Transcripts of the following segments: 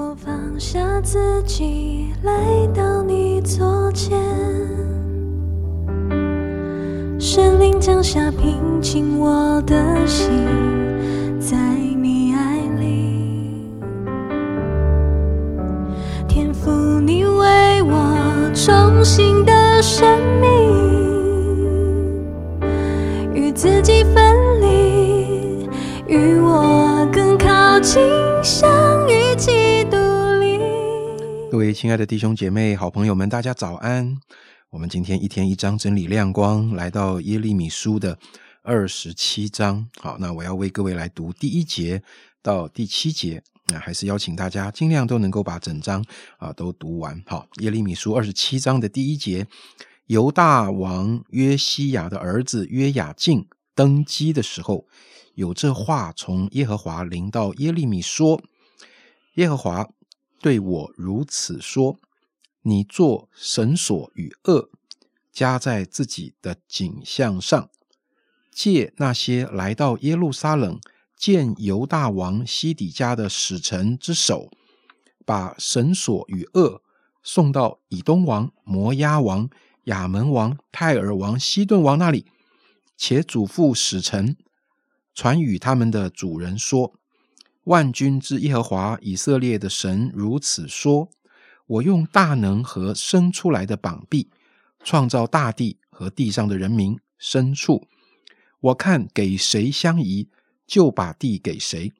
我放下自己，来到你左前，神灵降下平静我的心，在你爱里，天赋你为我重新的生命，各位亲爱的弟兄姐妹、好朋友们，大家早安！我们今天一天一章真理亮光，来到耶利米书的二十七章。好，那我要为各位来读第一节到第七节。那还是邀请大家尽量都能够把整章啊都读完。好，耶利米书二十七章的第一节，犹大王约西亚的儿子约雅敬登基的时候，有这话从耶和华临到耶利米说：“耶和华对我如此说：你做绳索与恶，加在自己的颈项上，借那些来到耶路撒冷见犹大王西底家的使臣之手，把绳索与恶送到以东王、摩押王、亚门王、泰尔王、西顿王那里，且嘱咐使臣传与他们的主人说：万军之耶和华以色列的神如此说：我用大能和生出来的膀臂，创造大地和地上的人民、牲畜。我看给谁相宜，就把地给谁。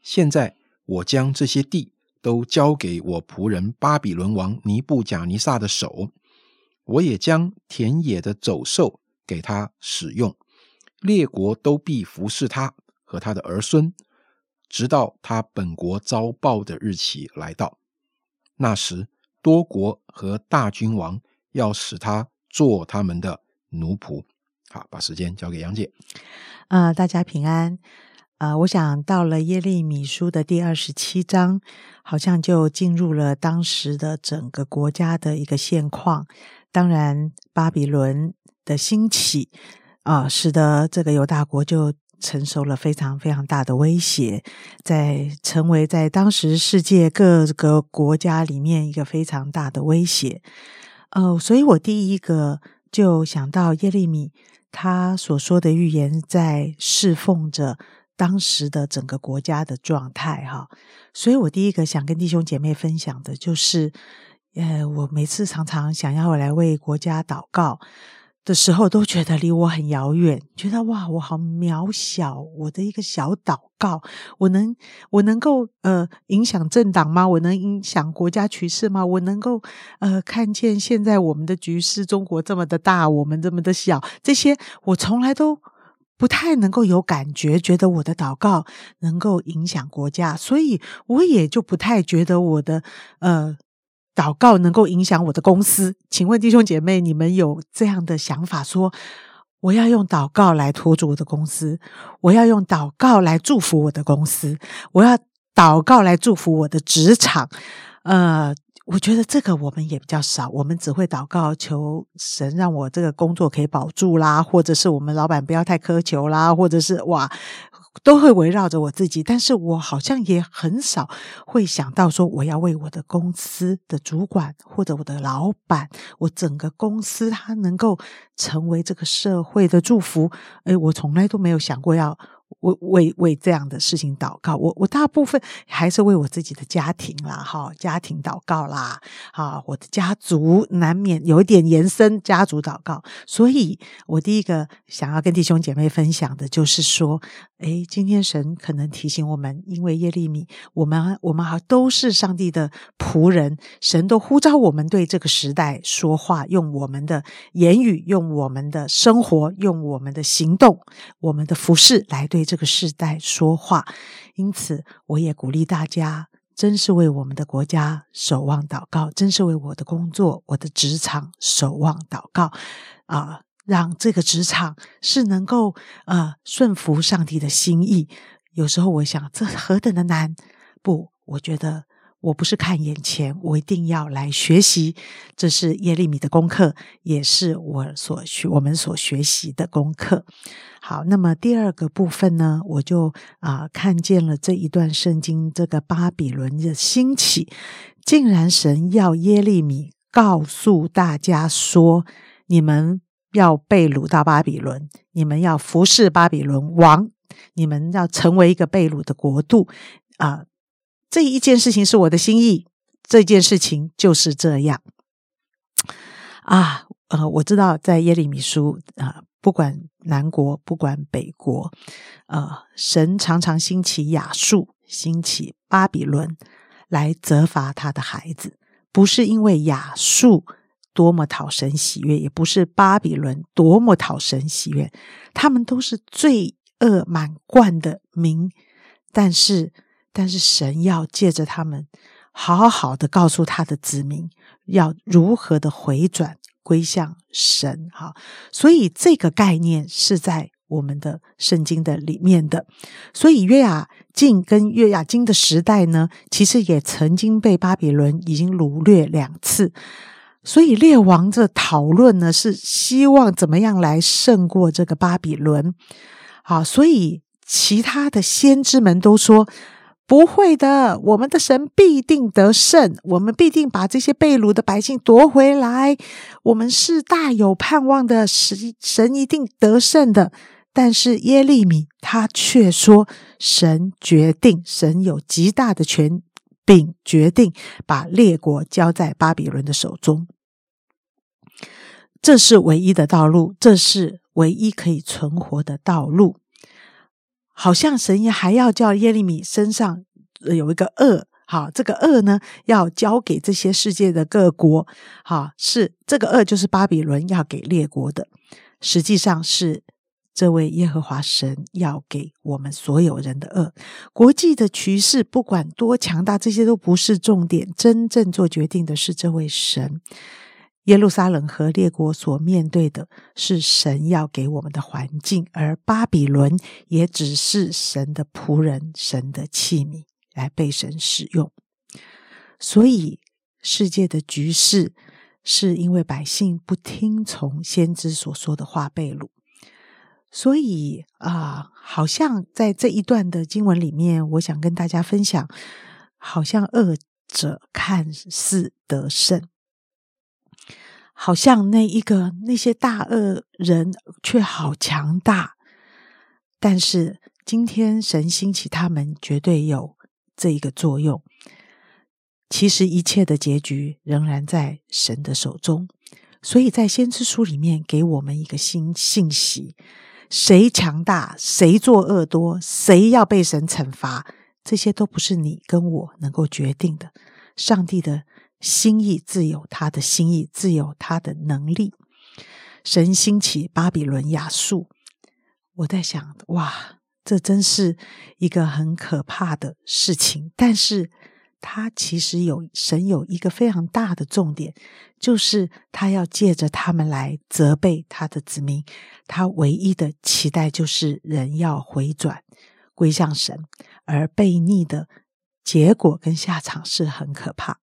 现在我将这些地都交给我仆人巴比伦王尼布甲尼撒的手，我也将田野的走兽给他使用，列国都必服侍他和他的儿孙，直到他本国遭报的日期来到。那时，多国和大君王要使他做他们的奴仆。好，把时间交给杨姐。啊、大家平安。啊、我想到了耶利米书的第二十七章，好像就进入了当时的整个国家的一个现况。当然，巴比伦的兴起啊、使得这个犹大国就承受了非常非常大的威胁，在成为在当时世界各个国家里面一个非常大的威胁。呃，所以我第一个就想到耶利米他所说的预言，在侍奉着当时的整个国家的状态哈。所以我第一个想跟弟兄姐妹分享的就是，呃，我每次常常想要来为国家祷告。的时候都觉得离我很遥远，觉得哇，我好渺小，我的一个小祷告，我能我能够呃影响政党吗？我能影响国家局势吗？我能够呃看见现在我们的局势，中国这么的大，我们这么的小，这些我从来都不太能够有感觉，觉得我的祷告能够影响国家，所以我也就不太觉得我的呃。祷告能够影响我的公司，请问弟兄姐妹，你们有这样的想法说，我要用祷告来托住我的公司，我要用祷告来祝福我的公司，我要祷告来祝福我的职场。呃，我觉得这个我们也比较少，我们只会祷告求神让我这个工作可以保住啦，或者是我们老板不要太苛求啦，或者是哇。都会围绕着我自己，但是我好像也很少会想到说，我要为我的公司的主管或者我的老板，我整个公司它能够成为这个社会的祝福。诶，我从来都没有想过要为为为这样的事情祷告。我我大部分还是为我自己的家庭啦，哈，家庭祷告啦，啊，我的家族难免有一点延伸家族祷告。所以我第一个想要跟弟兄姐妹分享的就是说，诶，今天神可能提醒我们，因为耶利米，我们我们好都是上帝的仆人，神都呼召我们对这个时代说话，用我们的言语，用我们的生活，用我们的行动，我们的服饰来对这个时代说话。因此，我也鼓励大家。真是为我们的国家守望祷告，真是为我的工作、我的职场守望祷告啊、让这个职场是能够呃顺服上帝的心意。有时候我想，这何等的难！不，我觉得我不是看眼前，我一定要来学习。这是耶利米的功课，也是我所学我们所学习的功课。好，那么第二个部分呢，我就啊看见了这一段圣经，这个巴比伦的兴起，竟然神要耶利米告诉大家说：你们要被掳到巴比伦，你们要服侍巴比伦王，你们要成为一个被掳的国度啊。这一件事情是我的心意，这件事情就是这样啊。呃，我知道在耶利米书啊，不管南国，不管北国，呃，神常常兴起亚述，兴起巴比伦来责罚他的孩子，不是因为亚述多么讨神喜悦，也不是巴比伦多么讨神喜悦，他们都是罪恶满贯的民，但是。但是神要借着他们，好好的告诉他的子民，要如何的回转归向神。哈，所以这个概念是在我们的圣经的里面的。所以约雅敬跟约雅金的时代呢，其实也曾经被巴比伦已经掳掠两次。所以列王这讨论呢，是希望怎么样来胜过这个巴比伦。好，所以其他的先知们都说。不会的，我们的神必定得胜，我们必定把这些被掳的百姓夺回来。我们是大有盼望的，神神一定得胜的。但是耶利米他却说，神决定，神有极大的权柄，决定把列国交在巴比伦的手中。这是唯一的道路，这是唯一可以存活的道路。好像神也还要叫耶利米身上有一个恶，好，这个恶呢要交给这些世界的各国，好，是这个恶就是巴比伦要给列国的，实际上是这位耶和华神要给我们所有人的恶。国际的局势不管多强大，这些都不是重点，真正做决定的是这位神。耶路撒冷和列国所面对的是神要给我们的环境，而巴比伦也只是神的仆人、神的器皿，来被神使用。所以世界的局势是因为百姓不听从先知所说的话被掳。所以啊，好像在这一段的经文里面，我想跟大家分享，好像恶者看似得胜。好像那一个那些大恶人却好强大，但是今天神兴起他们，绝对有这一个作用。其实一切的结局仍然在神的手中，所以在先知书里面给我们一个新信息：谁强大，谁作恶多，谁要被神惩罚，这些都不是你跟我能够决定的。上帝的。心意自有他的心意，自有他的能力。神兴起巴比伦亚述，我在想，哇，这真是一个很可怕的事情。但是，他其实有神有一个非常大的重点，就是他要借着他们来责备他的子民。他唯一的期待就是人要回转归向神，而悖逆的结果跟下场是很可怕。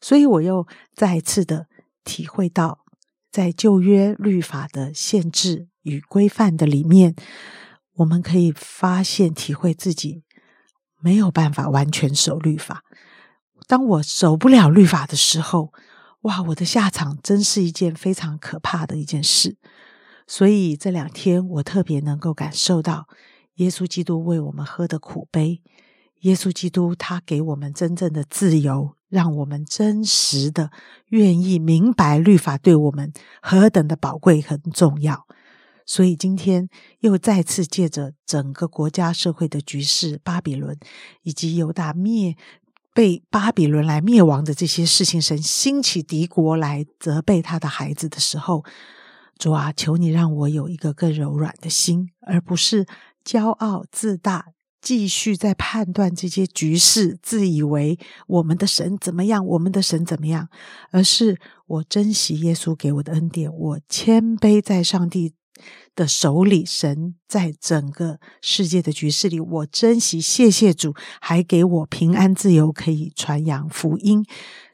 所以，我又再次的体会到，在旧约律法的限制与规范的里面，我们可以发现、体会自己没有办法完全守律法。当我守不了律法的时候，哇，我的下场真是一件非常可怕的一件事。所以这两天，我特别能够感受到耶稣基督为我们喝的苦杯。耶稣基督，他给我们真正的自由。让我们真实的愿意明白律法对我们何等的宝贵很重要，所以今天又再次借着整个国家社会的局势，巴比伦以及犹大灭被巴比伦来灭亡的这些事情，神兴起敌国来责备他的孩子的时候，主啊，求你让我有一个更柔软的心，而不是骄傲自大。继续在判断这些局势，自以为我们的神怎么样，我们的神怎么样，而是我珍惜耶稣给我的恩典，我谦卑在上帝的手里，神在整个世界的局势里，我珍惜，谢谢主，还给我平安自由，可以传扬福音。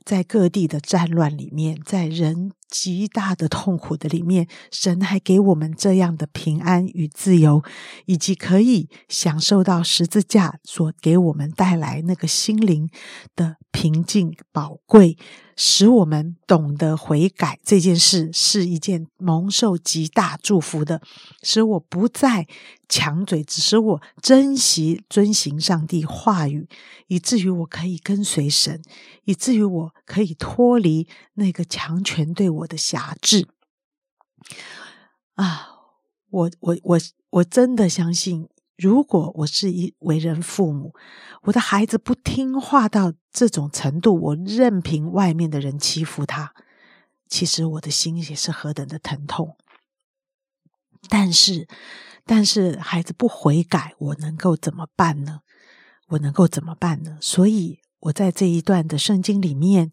在各地的战乱里面，在人极大的痛苦的里面，神还给我们这样的平安与自由，以及可以享受到十字架所给我们带来那个心灵的平静宝贵。使我们懂得悔改这件事是一件蒙受极大祝福的，使我不再强嘴，只使我珍惜遵行上帝话语，以至于我可以跟随神，以至于我可以脱离那个强权对我的辖制。啊，我我我我真的相信。如果我是一为人父母，我的孩子不听话到这种程度，我任凭外面的人欺负他，其实我的心也是何等的疼痛。但是，但是孩子不悔改，我能够怎么办呢？我能够怎么办呢？所以，我在这一段的圣经里面，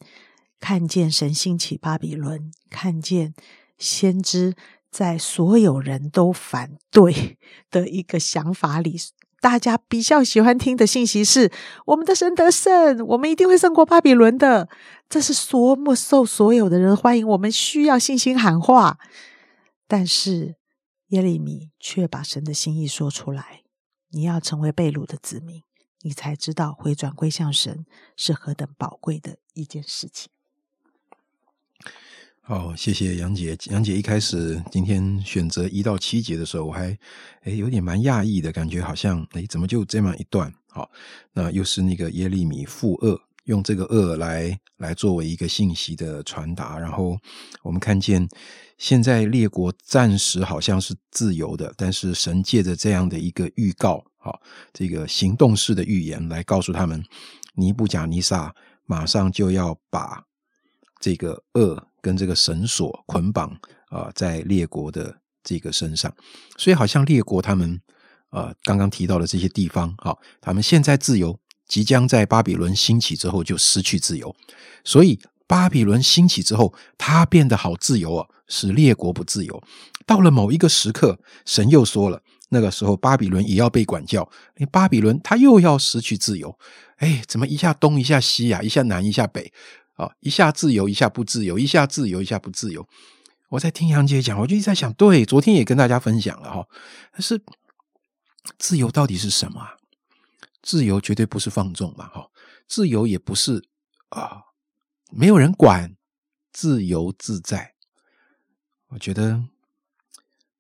看见神兴起巴比伦，看见先知。在所有人都反对的一个想法里，大家比较喜欢听的信息是：我们的神得胜，我们一定会胜过巴比伦的。这是多么受所有的人欢迎！我们需要信心喊话。但是耶利米却把神的心意说出来：你要成为被掳的子民，你才知道回转归向神是何等宝贵的一件事情。好，谢谢杨姐。杨姐一开始今天选择一到七节的时候，我还诶有点蛮讶异的感觉，好像诶怎么就这么一段？好，那又是那个耶利米负二，用这个二来来作为一个信息的传达。然后我们看见现在列国暂时好像是自由的，但是神借着这样的一个预告，好，这个行动式的预言来告诉他们，尼布甲尼撒马上就要把这个恶。跟这个绳索捆绑啊，在列国的这个身上，所以好像列国他们啊，刚刚提到的这些地方，好，他们现在自由，即将在巴比伦兴起之后就失去自由。所以巴比伦兴起之后，他变得好自由啊，使列国不自由。到了某一个时刻，神又说了，那个时候巴比伦也要被管教，你巴比伦他又要失去自由。哎，怎么一下东一下西呀，一下南一下北？啊，一下自由，一下不自由，一下自由，一下不自由。我在听杨姐讲，我就一直在想，对，昨天也跟大家分享了哈。但是自由到底是什么？自由绝对不是放纵嘛，哈。自由也不是啊，没有人管，自由自在。我觉得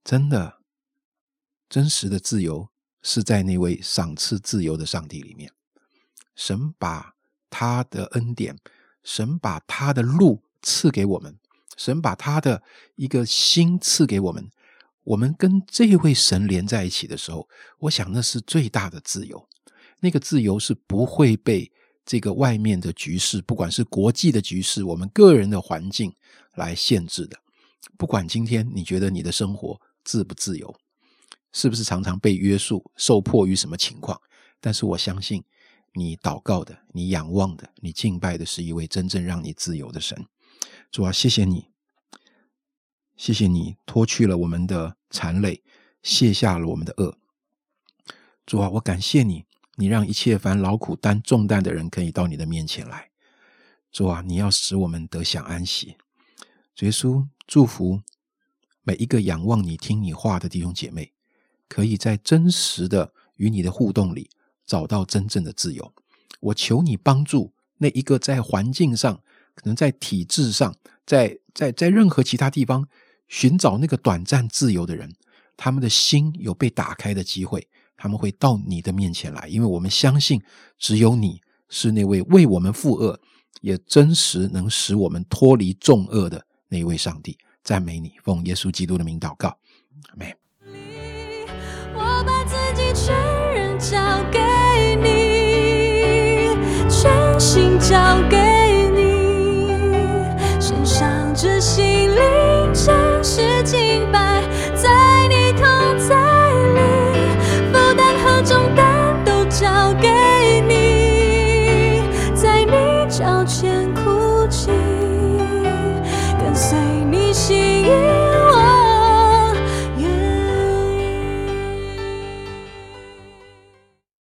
真的真实的自由是在那位赏赐自由的上帝里面，神把他的恩典。神把他的路赐给我们，神把他的一个心赐给我们。我们跟这位神连在一起的时候，我想那是最大的自由。那个自由是不会被这个外面的局势，不管是国际的局势，我们个人的环境来限制的。不管今天你觉得你的生活自不自由，是不是常常被约束、受迫于什么情况？但是我相信。你祷告的，你仰望的，你敬拜的是一位真正让你自由的神。主啊，谢谢你，谢谢你脱去了我们的残累，卸下了我们的恶。主啊，我感谢你，你让一切凡劳苦担重担的人可以到你的面前来。主啊，你要使我们得享安息。耶稣祝福每一个仰望你、听你话的弟兄姐妹，可以在真实的与你的互动里。找到真正的自由，我求你帮助那一个在环境上、可能在体制上、在在在任何其他地方寻找那个短暂自由的人，他们的心有被打开的机会，他们会到你的面前来，因为我们相信只有你是那位为我们负恶，也真实能使我们脱离重恶的那一位上帝。赞美你，奉耶稣基督的名祷告，阿门。把自己全人交给你，全。心交给